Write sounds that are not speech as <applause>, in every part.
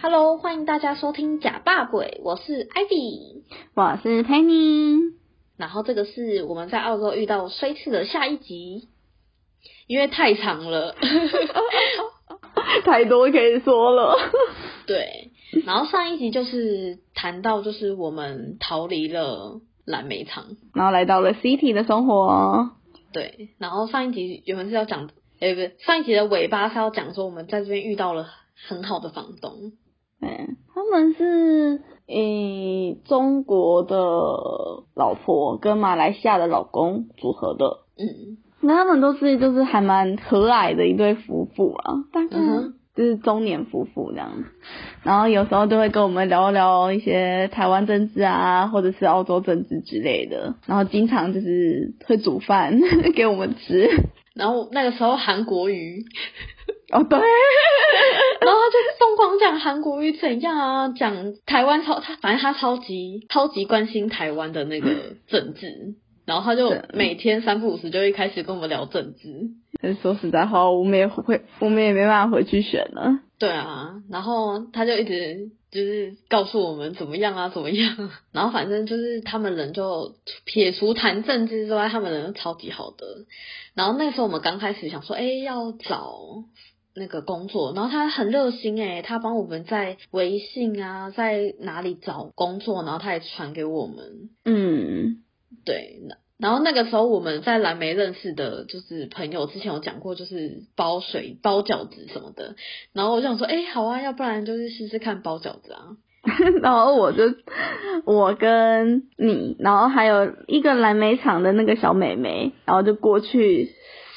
Hello，欢迎大家收听假霸鬼，我是 Ivy，我是 Penny。然后这个是我们在澳洲遇到衰次的下一集，因为太长了，<laughs> 太多可以说了。对，然后上一集就是谈到就是我们逃离了蓝莓厂，然后来到了 City 的生活。对，然后上一集原本是要讲，哎，不是，上一集的尾巴是要讲说我们在这边遇到了很好的房东。对，他们是以中国的老婆跟马来西亚的老公组合的，嗯，那他们都是就是还蛮和蔼的一对夫妇啊，大概就是中年夫妇这样子，然后有时候都会跟我们聊聊一些台湾政治啊，或者是澳洲政治之类的，然后经常就是会煮饭 <laughs> 给我们吃，然后那个时候韩国瑜。哦，对，<laughs> 然后他就疯狂讲韩国瑜怎样啊，讲台湾超他，反正他超级超级关心台湾的那个政治，然后他就每天三不五时就会开始跟我们聊政治。说实在话，我们也会，我们也没办法回去选了。对啊，然后他就一直就是告诉我们怎么样啊，怎么样，<laughs> 然后反正就是他们人就撇除谈政治之外，他们人超级好的。然后那个时候我们刚开始想说，哎，要找。那个工作，然后他很热心诶，他帮我们在微信啊，在哪里找工作，然后他也传给我们。嗯，对，然后那个时候我们在蓝莓认识的，就是朋友，之前有讲过，就是包水、包饺子什么的。然后我想说，哎，好啊，要不然就是试试看包饺子啊。<laughs> 然后我就我跟你，然后还有一个蓝莓厂的那个小美眉，然后就过去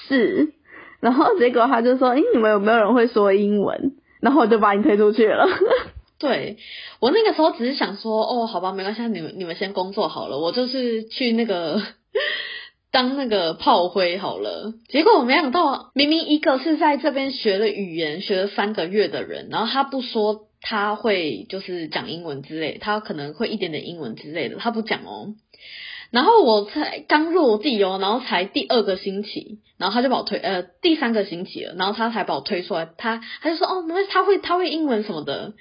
试。然后结果他就说：“哎，你们有没有人会说英文？”然后我就把你推出去了。<laughs> 对我那个时候只是想说：“哦，好吧，没关系，你们你们先工作好了，我就是去那个 <laughs> 当那个炮灰好了。”结果我没想到，明明一个是在这边学了语言学了三个月的人，然后他不说他会就是讲英文之类，他可能会一点点英文之类的，他不讲哦。然后我才刚入地哦，然后才第二个星期，然后他就把我推呃第三个星期了，然后他才把我推出来，他他就说哦，没他会他会英文什么的，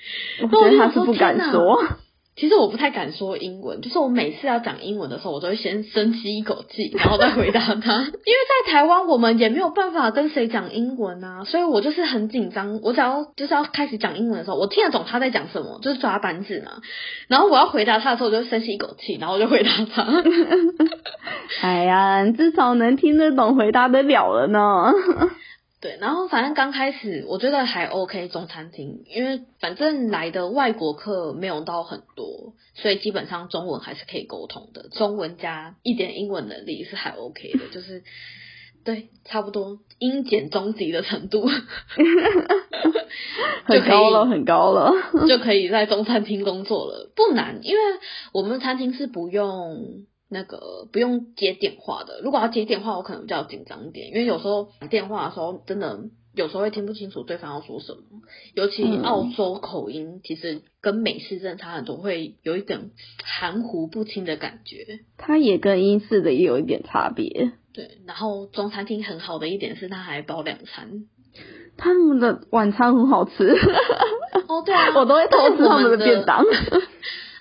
我觉得他是不敢说。其实我不太敢说英文，就是我每次要讲英文的时候，我都会先深吸一口气，然后再回答他。<laughs> 因为在台湾，我们也没有办法跟谁讲英文啊，所以我就是很紧张。我只要就是要开始讲英文的时候，我听得懂他在讲什么，就是抓板子嘛。然后我要回答他的时候，我就深吸一口气，然后就回答他。<laughs> 哎呀，至少能听得懂，回答得了了呢。对，然后反正刚开始我觉得还 OK 中餐厅，因为反正来的外国客没有到很多，所以基本上中文还是可以沟通的，中文加一点英文能力是还 OK 的，就是对，差不多英检中级的程度 <laughs> <laughs> 很高了，很高了，就可以在中餐厅工作了，不难，因为我们餐厅是不用。那个不用接电话的，如果要接电话，我可能比较紧张一点，因为有时候打电话的时候，真的有时候会听不清楚对方要说什么，尤其澳洲口音，其实跟美式真的差很多，会有一点含糊不清的感觉。它也跟英式的也有一点差别。对，然后中餐厅很好的一点是它还包两餐，他们的晚餐很好吃。哦，对啊，<laughs> 我都会偷吃他们的便当。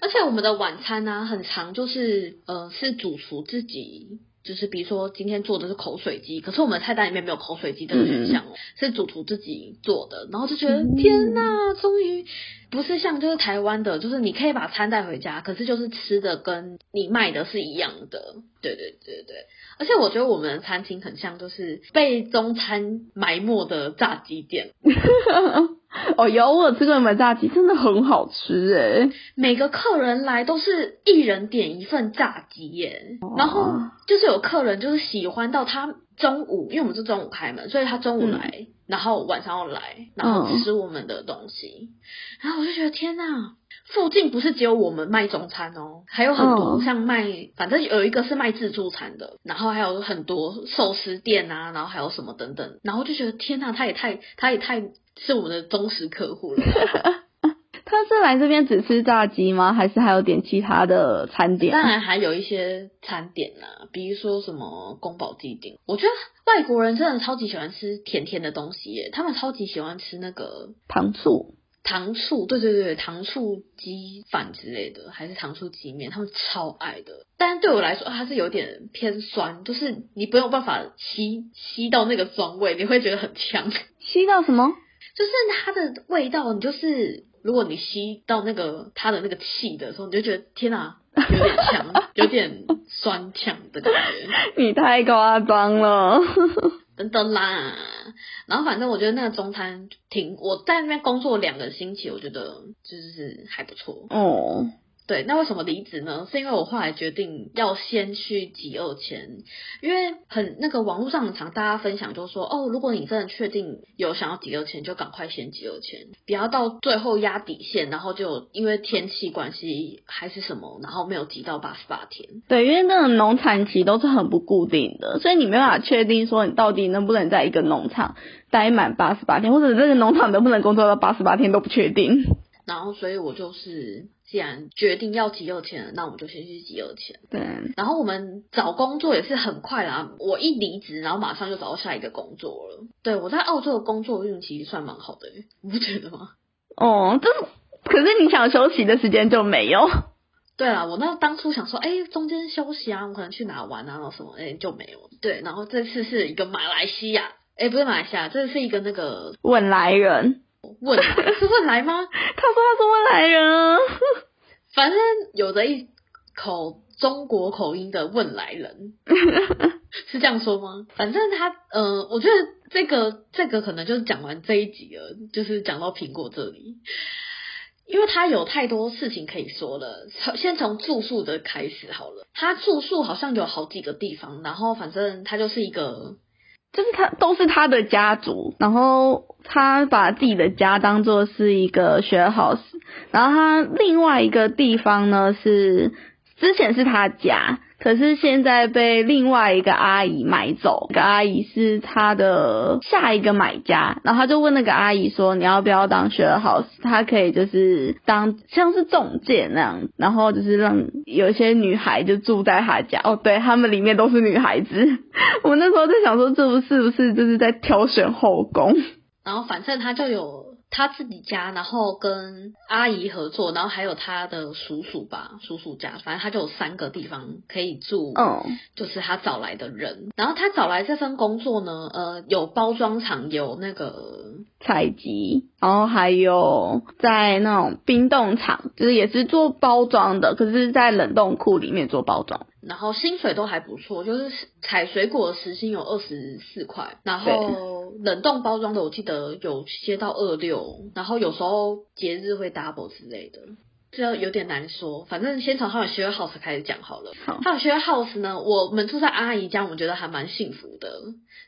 而且我们的晚餐呢，很长，就是呃，是主厨自己，就是比如说今天做的是口水鸡，可是我们菜单里面没有口水鸡这个选项哦，是主厨自己做的，然后就觉得天呐，终于不是像就是台湾的，就是你可以把餐带回家，可是就是吃的跟你卖的是一样的，对对对对，而且我觉得我们的餐厅很像就是被中餐埋没的炸鸡店。<laughs> <laughs> 哦，有我吃过你们炸鸡，真的很好吃哎！每个客人来都是一人点一份炸鸡耶，然后就是有客人就是喜欢到他中午，因为我们是中午开门，所以他中午来，然后晚上要来，然后吃我们的东西，然后我就觉得天呐，附近不是只有我们卖中餐哦，还有很多像卖，反正有一个是卖自助餐的，然后还有很多寿司店啊，然后还有什么等等，然后就觉得天呐，他也太，他也太。是我们的忠实客户了。<laughs> 他是来这边只吃炸鸡吗？还是还有点其他的餐点？当然还有一些餐点啊，比如说什么宫保鸡丁。我觉得外国人真的超级喜欢吃甜甜的东西耶，他们超级喜欢吃那个糖醋。糖醋，对对对，糖醋鸡饭之类的，还是糖醋鸡面，他们超爱的。但是对我来说，它是有点偏酸，就是你没有办法吸吸到那个酸味，你会觉得很呛。<laughs> 吸到什么？就是它的味道，你就是如果你吸到那个它的那个气的时候，你就觉得天哪，<laughs> 有点呛，有点酸呛的感觉。你太夸张了。等等啦，然后反正我觉得那个中餐挺，我在那边工作两个星期，我觉得就是还不错。哦。对，那为什么离职呢？是因为我后来决定要先去集二签，因为很那个网络上很常大家分享，就说哦，如果你真的确定有想要集二签，就赶快先集二签，不要到最后压底线，然后就因为天气关系还是什么，然后没有集到八十八天。对，因为那个农产期都是很不固定的，所以你没办法确定说你到底能不能在一个农场待满八十八天，或者这个农场能不能工作到八十八天都不确定。然后，所以我就是。既然决定要集二签了，那我们就先去集二签。对，然后我们找工作也是很快啦，我一离职，然后马上就找到下一个工作了。对我在澳洲的工作运气算蛮好的，你不觉得吗？<laughs> 哦，这可是你想休息的时间就没有。对啊，我那当初想说，哎，中间休息啊，我可能去哪玩啊，然后什么，哎，就没有。对，然后这次是一个马来西亚，哎，不是马来西亚，这是一个那个汶莱人。汶是汶莱吗？他说他是汶来人，反正有着一口中国口音的汶来人，<laughs> 是这样说吗？反正他，呃，我觉得这个这个可能就是讲完这一集了，就是讲到苹果这里，因为他有太多事情可以说了。先从住宿的开始好了，他住宿好像有好几个地方，然后反正他就是一个。就是他都是他的家族，然后他把自己的家当做是一个学 house，然后他另外一个地方呢是之前是他家。可是现在被另外一个阿姨买走，那个阿姨是他的下一个买家，然后他就问那个阿姨说：“你要不要当 share house？他可以就是当像是中介那样，然后就是让有些女孩就住在他家。哦，对他们里面都是女孩子。<laughs> 我那时候在想说，这不是不是就是在挑选后宫？然后反正他就有。他自己家，然后跟阿姨合作，然后还有他的叔叔吧，叔叔家，反正他就有三个地方可以住。嗯，就是他找来的人，然后他找来这份工作呢，呃，有包装厂，有那个采集，然后还有在那种冰冻厂，就是也是做包装的，可是在冷冻库里面做包装。然后薪水都还不错，就是采水果的时薪有二十四块，然后冷冻包装的我记得有些到二六，然后有时候节日会 double 之类的，这有点难说。反正先从他们 share house 开始讲好了。他们 share house 呢，我们住在阿姨家，我们觉得还蛮幸福的，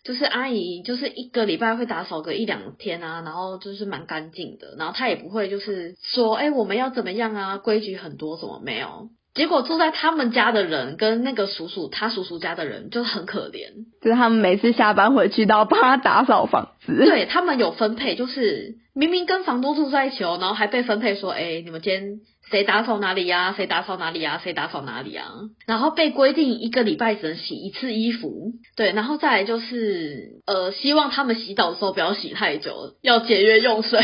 就是阿姨就是一个礼拜会打扫个一两天啊，然后就是蛮干净的，然后她也不会就是说，哎，我们要怎么样啊，规矩很多，怎么没有？结果住在他们家的人跟那个叔叔他叔叔家的人就很可怜，就是他们每次下班回去都要帮他打扫房子。对他们有分配，就是明明跟房东住在一起哦，然后还被分配说，哎，你们今天谁打扫哪里呀？谁打扫哪里呀？谁打扫哪里啊？然后被规定一个礼拜只能洗一次衣服。对，然后再来就是呃，希望他们洗澡的时候不要洗太久，要节约用水。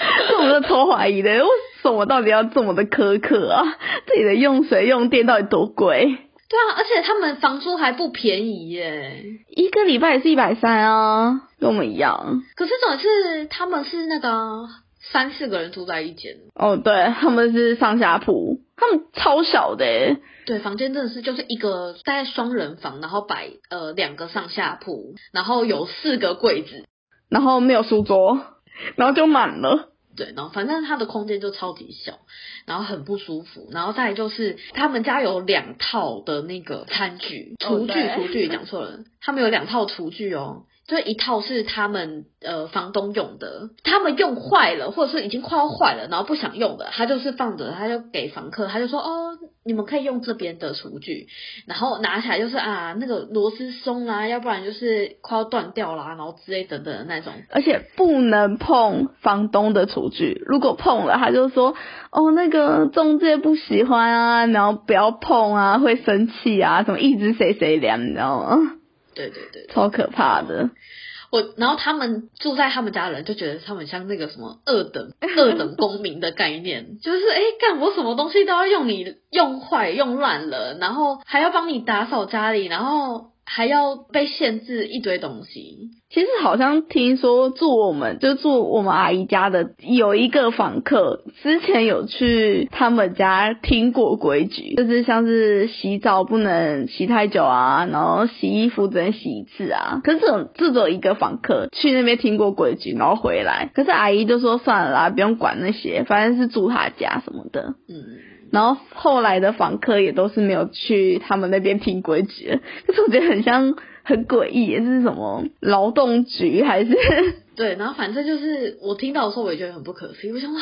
<laughs> 我们超怀疑的，为什么到底要这么的苛刻啊？自己的用水用电到底多贵？对啊，而且他们房租还不便宜耶，一个礼拜也是一百三啊，跟我们一样。可是总是他们是那个三四个人住在一间。哦，对，他们是上下铺，他们超小的。对，房间真的是就是一个大概双人房，然后摆呃两个上下铺，然后有四个柜子，然后没有书桌，然后就满了。对，然后反正它的空间就超级小，然后很不舒服，然后再就是他们家有两套的那个餐具，厨具，厨具讲错了，他们有两套厨具哦。所以一套是他们呃房东用的，他们用坏了，或者是已经快要坏了，然后不想用的，他就是放着，他就给房客，他就说哦，你们可以用这边的厨具，然后拿起来就是啊那个螺丝松啊，要不然就是快要断掉啦，然后之类等等的那种，而且不能碰房东的厨具，如果碰了，他就说哦那个中介不喜欢啊，然后不要碰啊，会生气啊，什么一直谁谁凉，你知道吗？对对对，超可怕的。我，然后他们住在他们家的人就觉得他们像那个什么二等 <laughs> 二等公民的概念，就是哎，干我什么东西都要用你用坏用烂了，然后还要帮你打扫家里，然后。还要被限制一堆东西。其实好像听说住我们就住我们阿姨家的有一个访客，之前有去他们家听过规矩，就是像是洗澡不能洗太久啊，然后洗衣服只能洗一次啊。可是这种这种一个访客去那边听过规矩，然后回来，可是阿姨就说算了啦，不用管那些，反正是住他家什么的。嗯。然后后来的访客也都是没有去他们那边听规矩，就是我觉得很像很诡异，这是什么劳动局还是？<laughs> 对，然后反正就是我听到的时候我也觉得很不可思议，我想啊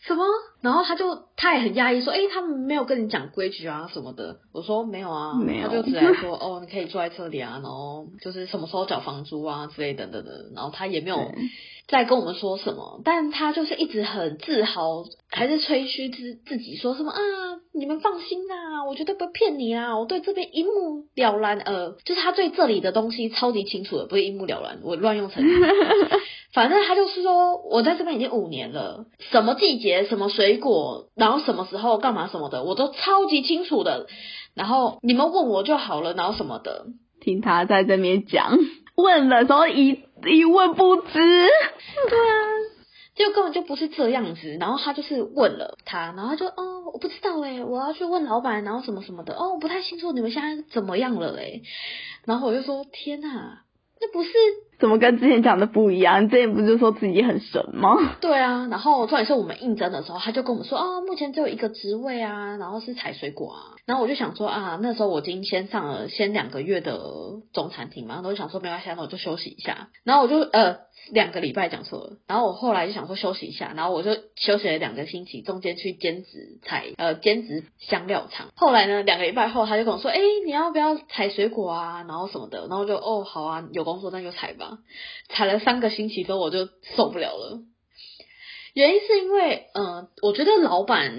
什么？然后他就他也很压抑说，哎，他们没有跟你讲规矩啊什么的。我说没有啊，没有，他就只来说哦，你可以住在这里啊，然后就是什么时候缴房租啊之类等等的，然后他也没有。在跟我们说什么，但他就是一直很自豪，还是吹嘘自自己说什么啊？你们放心啊，我绝对不会骗你啊，我对这边一目了然。呃，就是他对这里的东西超级清楚的，不是一目了然，我乱用成语。<laughs> 反正他就是说，我在这边已经五年了，什么季节、什么水果，然后什么时候干嘛什么的，我都超级清楚的。然后你们问我就好了，然后什么的，听他在这边讲，问的时候一。一问不知，对啊，就根本就不是这样子。然后他就是问了他，然后就哦，我不知道哎，我要去问老板，然后什么什么的。哦，我不太清楚你们现在怎么样了诶。然后我就说天哪，那不是怎么跟之前讲的不一样？之前不是说自己很神吗？对啊，然后重点是我们应征的时候，他就跟我们说哦，目前只有一个职位啊，然后是采水果啊。然后我就想说啊，那时候我已经先上了先两个月的中餐厅嘛，然后我就想说没关系，那我就休息一下。然后我就呃两个礼拜讲错了，然后我后来就想说休息一下，然后我就休息了两个星期，中间去兼职采呃兼职香料厂。后来呢，两个礼拜后他就跟我说，哎，你要不要采水果啊？然后什么的，然后就哦好啊，有工作那就采吧。踩了三个星期之后，我就受不了了。原因是因为，嗯，我觉得老板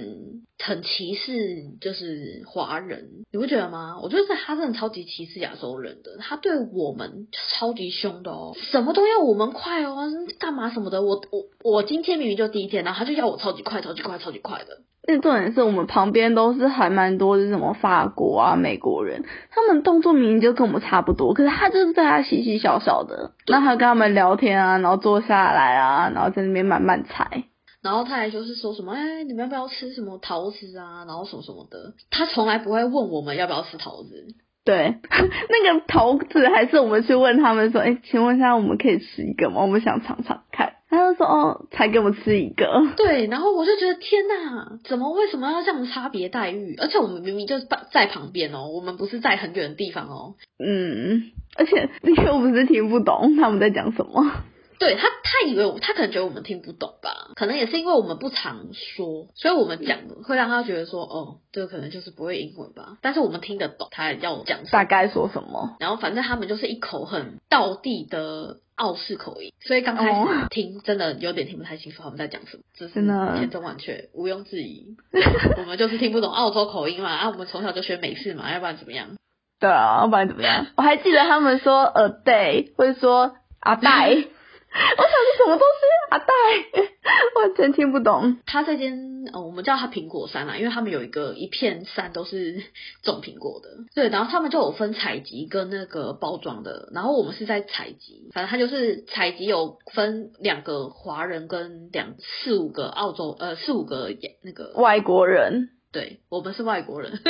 很歧视，就是华人，你不觉得吗？我觉得他真的超级歧视亚洲人的，他对我们超级凶的哦，什么都要我们快哦，干嘛什么的。我我我今天明明就第一天，然后他就要我超级快、超级快、超级快的。那重点是我们旁边都是还蛮多是什么法国啊、美国人，他们动作明明就跟我们差不多，可是他就是在他嘻嘻笑笑的，然后他跟他们聊天啊，然后坐下来啊，然后在那边慢慢猜。然后他还就是说什么，哎，你们要不要吃什么桃子啊？然后什么什么的，他从来不会问我们要不要吃桃子。对，<laughs> 那个桃子还是我们去问他们说，哎，请问一下，我们可以吃一个吗？我们想尝尝看。他就说，哦，才给我们吃一个。对，然后我就觉得天哪，怎么为什么要这样差别待遇？而且我们明明就是在旁边哦，我们不是在很远的地方哦。嗯，而且因为我们是听不懂他们在讲什么。对他，他以为他可能觉得我们听不懂吧？可能也是因为我们不常说，所以我们讲会让他觉得说，哦，这个可能就是不会英文吧。但是我们听得懂他要讲大概说什么。然后反正他们就是一口很道地的澳式口音，所以刚开始听真的有点听不太清楚他们在讲什么，只是千真万确，毋庸置疑。<laughs> 我们就是听不懂澳洲口音嘛，啊，我们从小就学美式嘛，要不然怎么样？对啊，要不然怎么样？我还记得他们说 a day，或者说阿代。<laughs> 我想是什么东西啊？带，完全听不懂。他这间呃，我们叫他苹果山啦，因为他们有一个一片山都是种苹果的。对，然后他们就有分采集跟那个包装的，然后我们是在采集。反正他就是采集有分两个华人跟两四五个澳洲呃四五个那个外国人。对，我们是外国人。<laughs>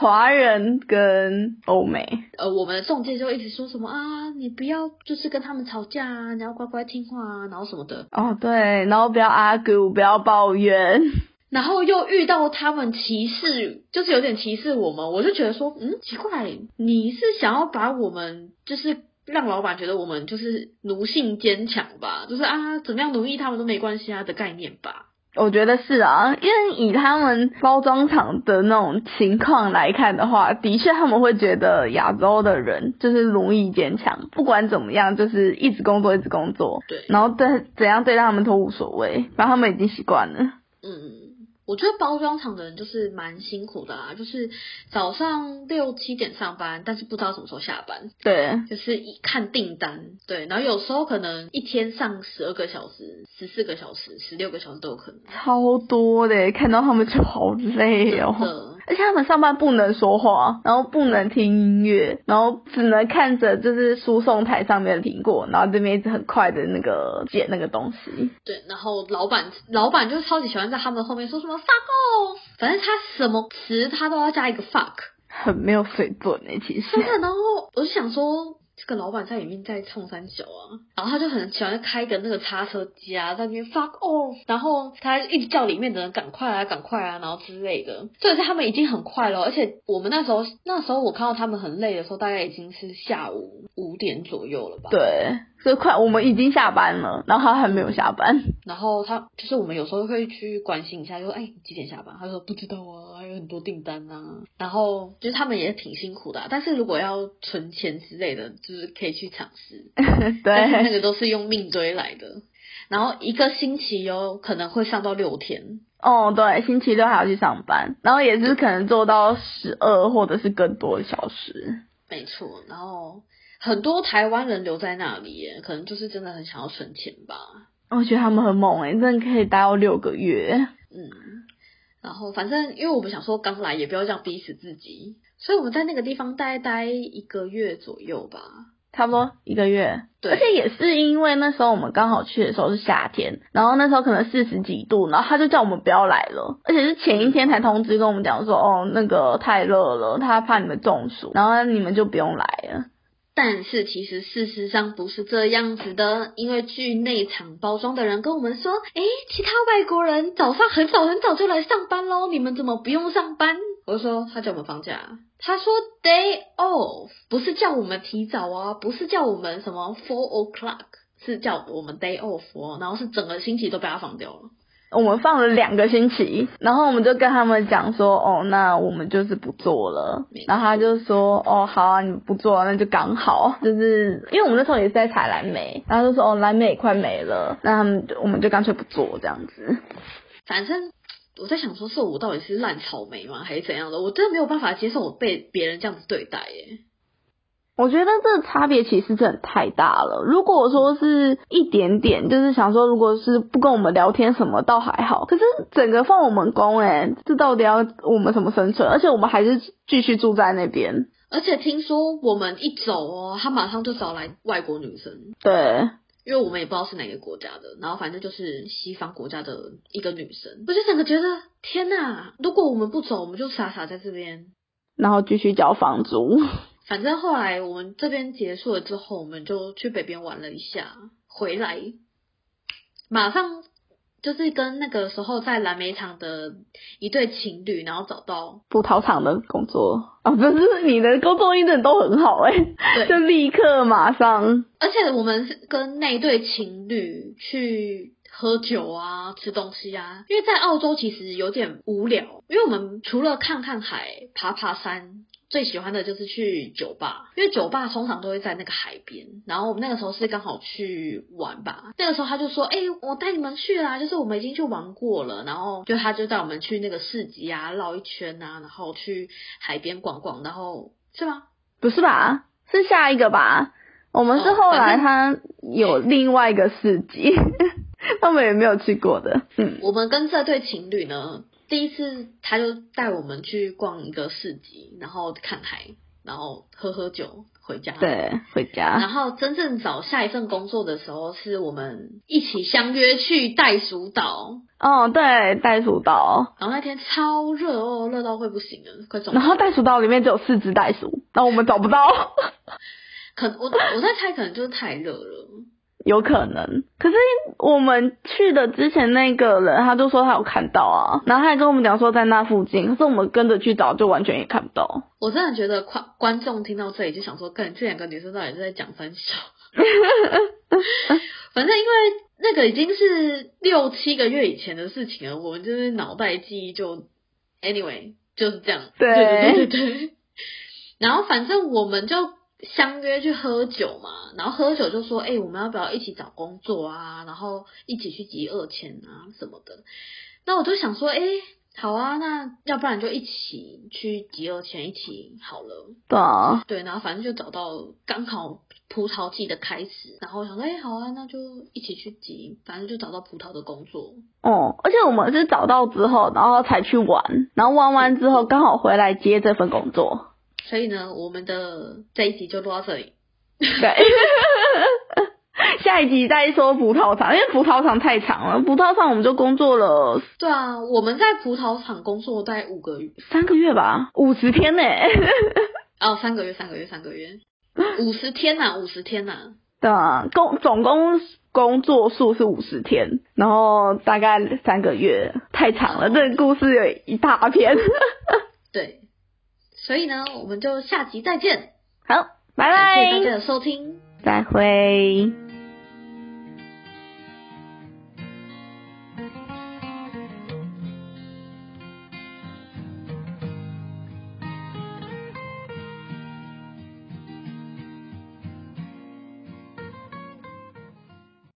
华人跟欧美，呃，我们的中介就一直说什么啊，你不要就是跟他们吵架啊，你要乖乖听话啊，然后什么的。哦，对，然后不要 argue，不要抱怨。然后又遇到他们歧视，就是有点歧视我们，我就觉得说，嗯，奇怪，你是想要把我们就是让老板觉得我们就是奴性坚强吧，就是啊，怎么样奴役他们都没关系啊的概念吧。我觉得是啊，因为以他们包装厂的那种情况来看的话，的确他们会觉得亚洲的人就是容易坚强，不管怎么样，就是一直工作一直工作，对，然后对怎样对待他们都无所谓，反正他们已经习惯了。嗯，我觉得包装厂的人就是蛮辛苦的啦，就是早上六七点上班，但是不知道什么时候下班。对，就是一看订单，对，然后有时候可能一天上十二个小时、十四个小时、十六个小时都有可能。超多的，看到他们就好累哦。而且他们上班不能说话，然后不能听音乐，然后只能看着就是输送台上面的苹果，然后这边一直很快的那个剪那个东西。对，然后老板老板就超级喜欢在他们后面说什么 fuck off，反正他什么词他都要加一个 fuck，很没有水准哎，其实。真的，然后我就想说。这个老板在里面在冲三角啊，然后他就很喜欢开个那个叉车机啊，在那边 fuck off，然后他一直叫里面的人赶快啊，赶快啊，然后之类的。所以是他们已经很快了，而且我们那时候那时候我看到他们很累的时候，大概已经是下午五点左右了吧？对。所以快，我们已经下班了，然后他还没有下班。然后他就是我们有时候会去关心一下，就说：“哎，几点下班？”他说：“不知道啊，很多订单啊。”然后就是他们也挺辛苦的，但是如果要存钱之类的，就是可以去尝试。<laughs> 对，那个都是用命堆来的。然后一个星期有可能会上到六天。哦，对，星期六还要去上班，然后也是可能做到十二或者是更多的小时。没错，然后。很多台湾人留在那里，可能就是真的很想要存钱吧。我觉得他们很猛诶，真的可以待到六个月。嗯，然后反正因为我们想说刚来也不要这样逼死自己，所以我们在那个地方待待一个月左右吧，差不多一个月。对，而且也是因为那时候我们刚好去的时候是夏天，然后那时候可能四十几度，然后他就叫我们不要来了，而且是前一天才通知跟我们讲说，哦，那个太热了，他怕你们中暑，然后你们就不用来了。但是其实事实上不是这样子的，因为据内场包装的人跟我们说，诶，其他外国人早上很早很早就来上班喽，你们怎么不用上班？我就说他叫我们放假，他说 day off，不是叫我们提早啊，不是叫我们什么 four o'clock，是叫我们 day off 哦，然后是整个星期都被他放掉了。我们放了两个星期，然后我们就跟他们讲说，哦，那我们就是不做了。然后他就说，哦，好啊，你不做，那就刚好，就是因为我们那时候也是在采蓝莓，然后就说，哦，蓝莓也快没了，那他们我们就干脆不做这样子。反正我在想说，是我到底是烂草莓吗，还是怎样的？我真的没有办法接受我被别人这样子对待耶。我觉得这个差别其实真的太大了。如果说是一点点，就是想说，如果是不跟我们聊天什么，倒还好。可是整个放我们工，哎，这到底要我们什么生存？而且我们还是继续住在那边。而且听说我们一走哦，他马上就找来外国女生。对，因为我们也不知道是哪个国家的，然后反正就是西方国家的一个女生。我就整个觉得，天哪！如果我们不走，我们就傻傻在这边，然后继续交房租。反正后来我们这边结束了之后，我们就去北边玩了一下，回来马上就是跟那个时候在蓝莓厂的一对情侣，然后找到葡萄厂的工作。啊，不是你的工作一直都很好哎，就立刻马上，而且我们是跟那对情侣去喝酒啊，吃东西啊，因为在澳洲其实有点无聊，因为我们除了看看海、爬爬山。最喜欢的就是去酒吧，因为酒吧通常都会在那个海边。然后我们那个时候是刚好去玩吧，那个时候他就说：“哎，我带你们去啦，就是我们已经去玩过了。”然后就他就带我们去那个市集啊，绕一圈啊，然后去海边逛逛，然后是吗？不是吧？是下一个吧？我们是后来他有另外一个市集，<laughs> 他们也没有去过的。嗯，我们跟这对情侣呢。第一次他就带我们去逛一个市集，然后看海，然后喝喝酒回家。对，回家。然后真正找下一份工作的时候，是我们一起相约去袋鼠岛。哦，对，袋鼠岛。然后那天超热哦，热到会不行了，快走。然后袋鼠岛里面只有四只袋鼠，那我们找不到。<laughs> 可我我在猜，可能就是太热了。有可能，可是我们去的之前那个人，他就说他有看到啊，然后他还跟我们讲说在那附近，可是我们跟着去找，就完全也看不到。我真的觉得观观众听到这里就想说，跟这两个女生到底是在讲分手？<laughs> 反正因为那个已经是六七个月以前的事情了，我们就是脑袋记忆就，anyway 就是这样。对对对对对。然后反正我们就。相约去喝酒嘛，然后喝酒就说，哎，我们要不要一起找工作啊？然后一起去集二千啊什么的。那我就想说，哎，好啊，那要不然就一起去集二千一起好了。对啊，对，然后反正就找到刚好葡萄季的开始，然后我想说，哎、好啊，那就一起去集，反正就找到葡萄的工作。哦，而且我们是找到之后，然后才去玩，然后玩完之后刚好回来接这份工作。所以呢，我们的这一集就录到这里。对，<laughs> 下一集再说葡萄厂，因为葡萄厂太长了，葡萄厂我们就工作了。对啊，我们在葡萄厂工作大概五个月，三个月吧，五十天呢。<laughs> 哦，三个月，三个月，三个月，五十天呐、五十天呐、对啊，工总共工作数是五十天，然后大概三个月，太长了，这个故事有一大篇。<laughs> 对，所以呢，我们就下集再见，好，拜拜谢大家，的收听。再会。